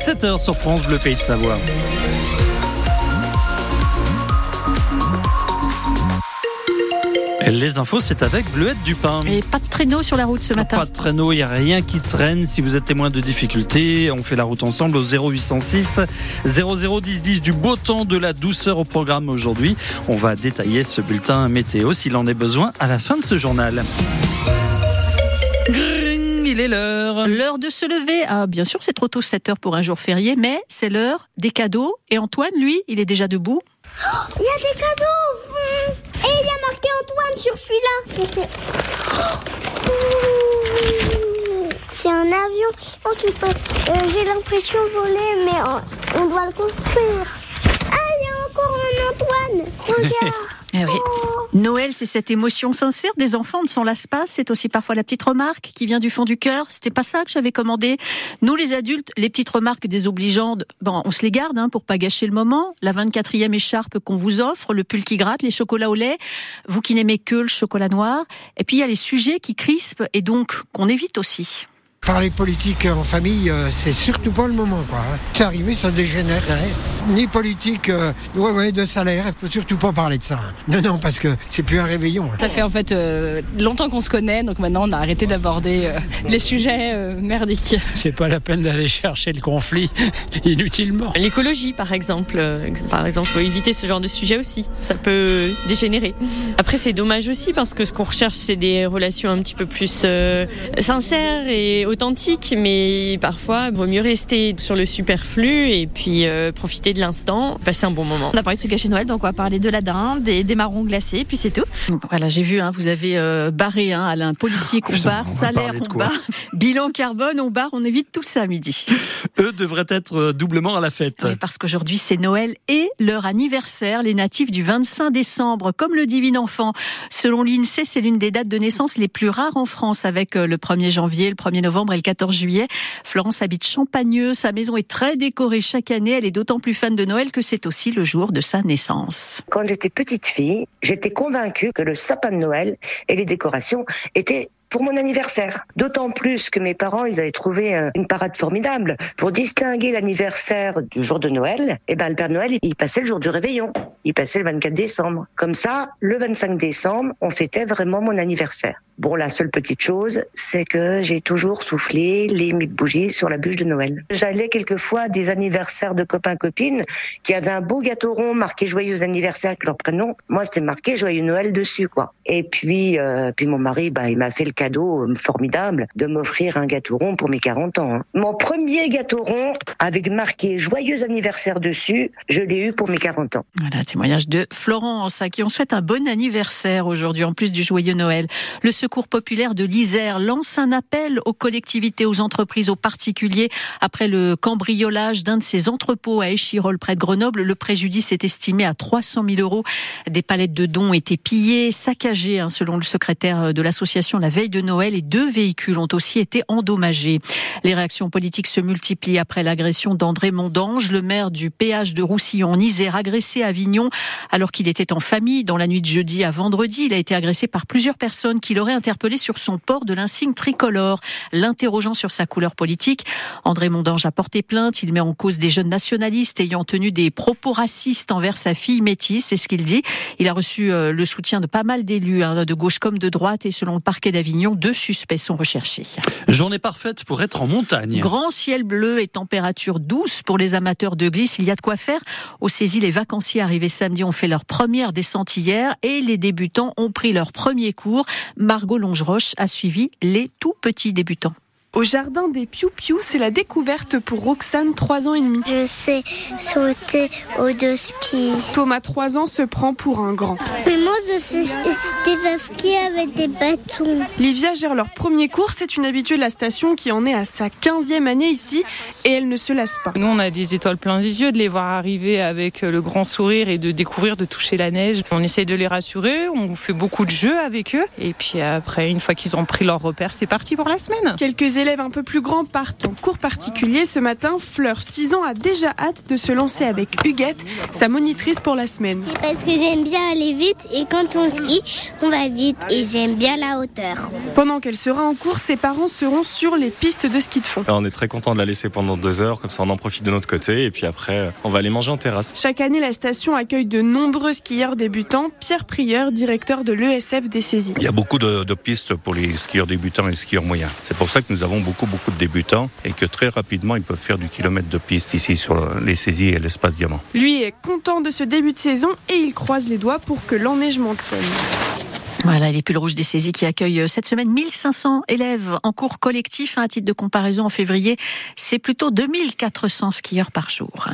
7h sur France Bleu Pays de Savoie. Les infos, c'est avec Bleuette Dupin. Et pas de traîneau sur la route ce matin. Pas de traîneau, il n'y a rien qui traîne. Si vous êtes témoin de difficultés, on fait la route ensemble au 0806 001010 du beau temps, de la douceur au programme aujourd'hui. On va détailler ce bulletin météo s'il en est besoin à la fin de ce journal. Gring, il est l'heure. L'heure de se lever. Ah, bien sûr, c'est trop tôt 7 heures pour un jour férié, mais c'est l'heure des cadeaux. Et Antoine, lui, il est déjà debout. Il y a des cadeaux mmh. Et il y a marqué Antoine sur celui-là Oh. C'est un avion oh, qui peut, euh, j'ai l'impression, voler, mais on, on doit le construire. Ah, il y a encore un Antoine Regarde Eh oui. Noël, c'est cette émotion sincère des enfants, on ne s'en lasse pas. C'est aussi parfois la petite remarque qui vient du fond du cœur. C'était pas ça que j'avais commandé. Nous, les adultes, les petites remarques désobligeantes, bon, on se les garde hein, pour pas gâcher le moment. La 24e écharpe qu'on vous offre, le pull qui gratte, les chocolats au lait, vous qui n'aimez que le chocolat noir. Et puis il y a les sujets qui crispent et donc qu'on évite aussi. Parler politique en famille, euh, c'est surtout pas le moment, quoi. hein. C'est arrivé, ça dégénérerait. Ni politique, euh, ouais, ouais, de salaire, il faut surtout pas parler de ça. hein. Non, non, parce que c'est plus un réveillon. hein. Ça fait en fait euh, longtemps qu'on se connaît, donc maintenant on a arrêté d'aborder euh, les sujets euh, merdiques. C'est pas la peine d'aller chercher le conflit inutilement. L'écologie, par exemple. Euh, Par exemple, faut éviter ce genre de sujet aussi. Ça peut dégénérer. Après, c'est dommage aussi parce que ce qu'on recherche, c'est des relations un petit peu plus euh, sincères et authentiques. Mais parfois, il vaut mieux rester sur le superflu et puis euh, profiter de l'instant, passer un bon moment. On a parlé de ce gâcher Noël, donc on va parler de la dinde, des, des marrons glacés, puis c'est tout. Voilà, j'ai vu, hein, vous avez euh, barré, hein, Alain, politique, on barre, on salaire, on barre, bilan carbone, on barre, on évite tout ça à midi. Eux devraient être euh, doublement à la fête. Oui, parce qu'aujourd'hui c'est Noël et leur anniversaire, les natifs du 25 décembre, comme le divin enfant. Selon l'INSEE, c'est l'une des dates de naissance les plus rares en France, avec le 1er janvier, le 1er novembre et le 14 juillet. Florence habite Champagneux, sa maison est très décorée chaque année, elle est d'autant plus fan de Noël que c'est aussi le jour de sa naissance. Quand j'étais petite fille, j'étais convaincue que le sapin de Noël et les décorations étaient pour mon anniversaire. D'autant plus que mes parents, ils avaient trouvé euh, une parade formidable pour distinguer l'anniversaire du jour de Noël. Et ben le Père Noël, il passait le jour du réveillon. Il passait le 24 décembre. Comme ça, le 25 décembre, on fêtait vraiment mon anniversaire. Bon, la seule petite chose, c'est que j'ai toujours soufflé les bougies sur la bûche de Noël. J'allais quelquefois à des anniversaires de copains-copines qui avaient un beau gâteau rond marqué joyeux anniversaire avec leur prénom. Moi, c'était marqué joyeux Noël dessus, quoi. Et puis, euh, puis mon mari, bah, il m'a fait le cadeau euh, formidable de m'offrir un gâteau rond pour mes 40 ans. hein. Mon premier gâteau rond avec marqué joyeux anniversaire dessus, je l'ai eu pour mes 40 ans. Voilà, témoignage de Florence, à qui on souhaite un bon anniversaire aujourd'hui, en plus du joyeux Noël. Le Secours populaire de l'Isère lance un appel aux collectivités, aux entreprises, aux particuliers. Après le cambriolage d'un de ses entrepôts à Échirol, près de Grenoble, le préjudice est estimé à 300 000 euros. Des palettes de dons étaient pillées, saccagées, hein, selon le secrétaire de l'association la veille de Noël, et deux véhicules ont aussi été endommagés. Les réactions politiques se multiplient après l'agression d'André Mondange, le maire du péage de Roussillon en Isère, agressé à Avignon alors qu'il était en famille dans la nuit de jeudi à vendredi. Il a été agressé par plusieurs personnes qui l'auraient interpellé sur son port de l'insigne tricolore, l'interrogeant sur sa couleur politique. André Mondange a porté plainte. Il met en cause des jeunes nationalistes ayant tenu des propos racistes envers sa fille métisse, c'est ce qu'il dit. Il a reçu euh, le soutien de pas mal d'élus, hein, de gauche comme de droite, et selon le parquet d'Avignon, deux suspects sont recherchés. Journée parfaite pour être en montagne. Grand ciel bleu et température douce pour les amateurs de glisse. Il y a de quoi faire. Au saisie, les vacanciers arrivés samedi ont fait leur première descente hier et les débutants ont pris leur premier cours. Margot Longeroche a suivi les tout petits débutants. Au jardin des Piou-Piou, c'est la découverte pour Roxane, 3 ans et demi. Je sais sauter au deux ski. Thomas, 3 ans, se prend pour un grand. Mais moi, je sais des skis avec des bâtons. Livia gère leur premier cours, c'est une habituée de la station qui en est à sa 15e année ici et elle ne se lasse pas. Nous, on a des étoiles plein les yeux de les voir arriver avec le grand sourire et de découvrir, de toucher la neige. On essaye de les rassurer, on fait beaucoup de jeux avec eux. Et puis après, une fois qu'ils ont pris leur repère, c'est parti pour la semaine. Quelques d'élèves un peu plus grands partent en cours particulier ce matin. Fleur, 6 ans, a déjà hâte de se lancer avec Huguette, sa monitrice pour la semaine. Parce que j'aime bien aller vite et quand on skie, on va vite et j'aime bien la hauteur. Pendant qu'elle sera en cours, ses parents seront sur les pistes de ski de fond. On est très content de la laisser pendant deux heures, comme ça on en profite de notre côté et puis après on va aller manger en terrasse. Chaque année, la station accueille de nombreux skieurs débutants. Pierre Prieur, directeur de l'ESF des saisies. Il y a beaucoup de, de pistes pour les skieurs débutants et les skieurs moyens. C'est pour ça que nous avons beaucoup beaucoup de débutants et que très rapidement ils peuvent faire du kilomètre de piste ici sur les saisies et l'espace diamant. Lui est content de ce début de saison et il croise les doigts pour que l'enneigement tienne. Voilà, les pulls rouges des saisies qui accueillent cette semaine 1500 élèves en cours collectif. À titre de comparaison, en février, c'est plutôt 2400 skieurs par jour.